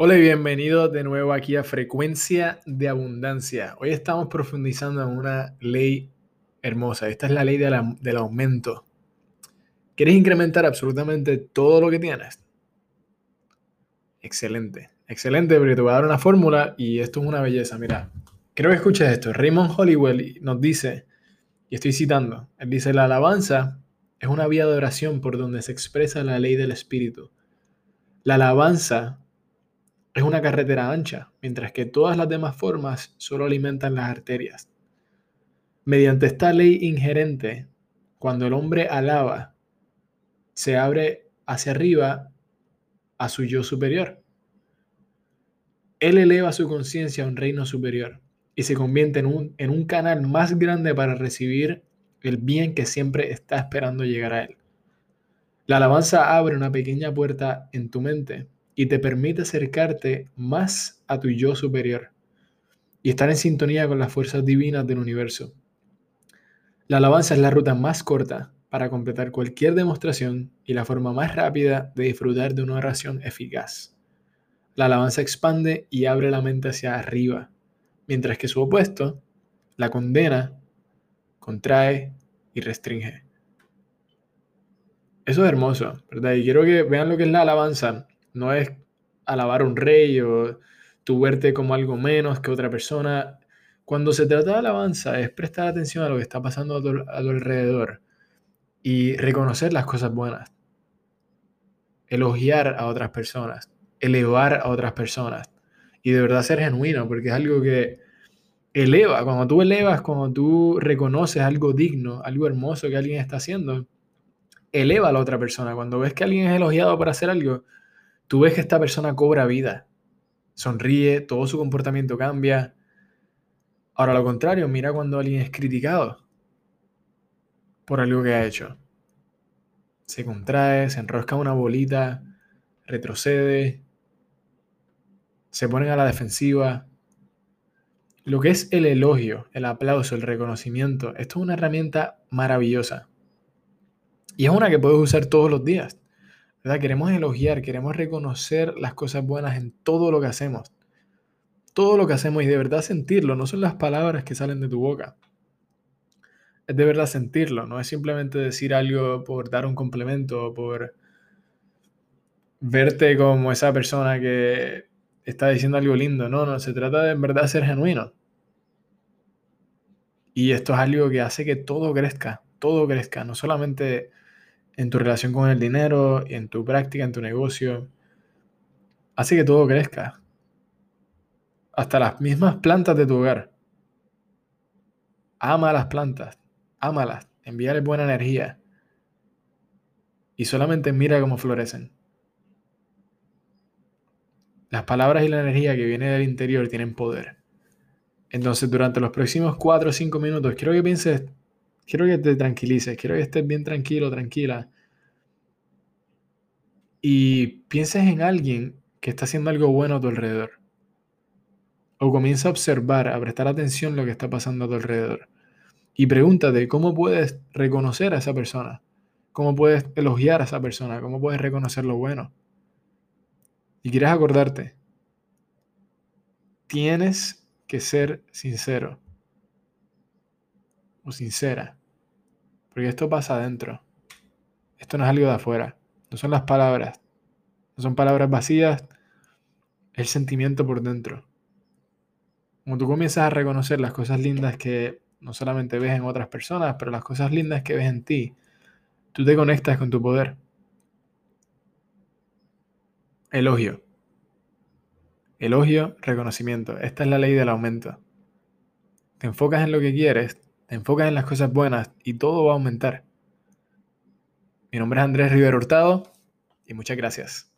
Hola y bienvenidos de nuevo aquí a Frecuencia de Abundancia. Hoy estamos profundizando en una ley hermosa. Esta es la ley del aumento. ¿Quieres incrementar absolutamente todo lo que tienes? Excelente, excelente, porque te voy a dar una fórmula y esto es una belleza. Mira, creo que escuches esto. Raymond Hollywell nos dice, y estoy citando, él dice, la alabanza es una vía de oración por donde se expresa la ley del Espíritu. La alabanza es una carretera ancha, mientras que todas las demás formas solo alimentan las arterias. Mediante esta ley ingerente, cuando el hombre alaba, se abre hacia arriba a su yo superior. Él eleva su conciencia a un reino superior y se convierte en un, en un canal más grande para recibir el bien que siempre está esperando llegar a él. La alabanza abre una pequeña puerta en tu mente y te permite acercarte más a tu yo superior y estar en sintonía con las fuerzas divinas del universo. La alabanza es la ruta más corta para completar cualquier demostración y la forma más rápida de disfrutar de una oración eficaz. La alabanza expande y abre la mente hacia arriba, mientras que su opuesto, la condena, contrae y restringe. Eso es hermoso, ¿verdad? Y quiero que vean lo que es la alabanza no es alabar a un rey o tu verte como algo menos que otra persona. Cuando se trata de alabanza es prestar atención a lo que está pasando a tu, alrededor y reconocer las cosas buenas. Elogiar a otras personas, elevar a otras personas y de verdad ser genuino, porque es algo que eleva. Cuando tú elevas, cuando tú reconoces algo digno, algo hermoso que alguien está haciendo, eleva a la otra persona. Cuando ves que alguien es elogiado por hacer algo, tú ves que esta persona cobra vida, sonríe, todo su comportamiento cambia. Ahora, lo contrario, mira cuando alguien es criticado por algo que ha hecho. Se contrae, se enrosca una bolita, retrocede, se ponen a la defensiva. Lo que es el elogio, el aplauso, el reconocimiento, esto es una herramienta maravillosa. Y es una que puedes usar todos los días. Queremos elogiar, queremos reconocer las cosas buenas en todo lo que hacemos. Todo lo que hacemos y de verdad sentirlo, no son las palabras que salen de tu boca. Es de verdad sentirlo, no es simplemente decir algo por dar un complemento, por verte como esa persona que está diciendo algo lindo. No, no, se trata de en verdad ser genuino. Y esto es algo que hace que todo crezca, todo crezca, no solamente en tu relación con el dinero, en tu práctica, en tu negocio. Hace que todo crezca. Hasta las mismas plantas de tu hogar. Ama las plantas, ámalas, envíale buena energía. Y solamente mira cómo florecen. Las palabras y la energía que viene del interior tienen poder. Entonces, durante los próximos 4 o 5 minutos, quiero que pienses quiero que te tranquilices, quiero que estés bien tranquilo, tranquila. Y pienses en alguien que está haciendo algo bueno a tu alrededor. O comienza a observar, a prestar atención lo que está pasando a tu alrededor. Y pregúntate cómo puedes reconocer a esa persona. Cómo puedes elogiar a esa persona. Cómo puedes reconocer lo bueno. Y quieres acordarte. Tienes que ser sincero. O sincera. Porque esto pasa adentro. Esto no es algo de afuera. No son las palabras. No son palabras vacías. El sentimiento por dentro. Como tú comienzas a reconocer las cosas lindas que no solamente ves en otras personas, pero las cosas lindas que ves en ti, tú te conectas con tu poder. Elogio. Elogio, reconocimiento. Esta es la ley del aumento. Te enfocas en lo que quieres, te enfocas en las cosas buenas y todo va a aumentar. Mi nombre es Andrés Rivero Hurtado y muchas gracias.